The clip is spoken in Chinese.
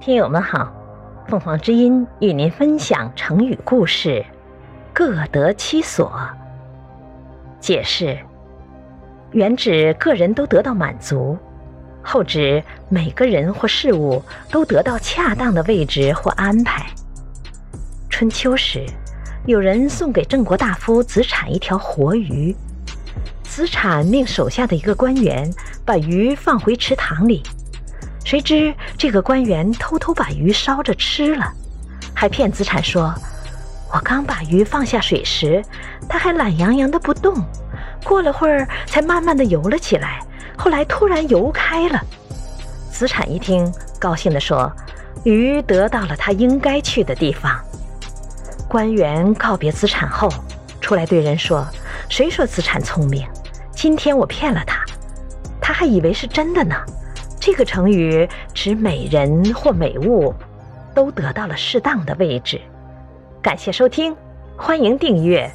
听友们好，凤凰之音与您分享成语故事“各得其所”。解释：原指个人都得到满足，后指每个人或事物都得到恰当的位置或安排。春秋时，有人送给郑国大夫子产一条活鱼，子产命手下的一个官员把鱼放回池塘里。谁知这个官员偷偷把鱼烧着吃了，还骗子产说：“我刚把鱼放下水时，它还懒洋洋的不动，过了会儿才慢慢的游了起来，后来突然游开了。”子产一听，高兴地说：“鱼得到了它应该去的地方。”官员告别子产后，出来对人说：“谁说子产聪明？今天我骗了他，他还以为是真的呢。”这个成语指美人或美物都得到了适当的位置。感谢收听，欢迎订阅。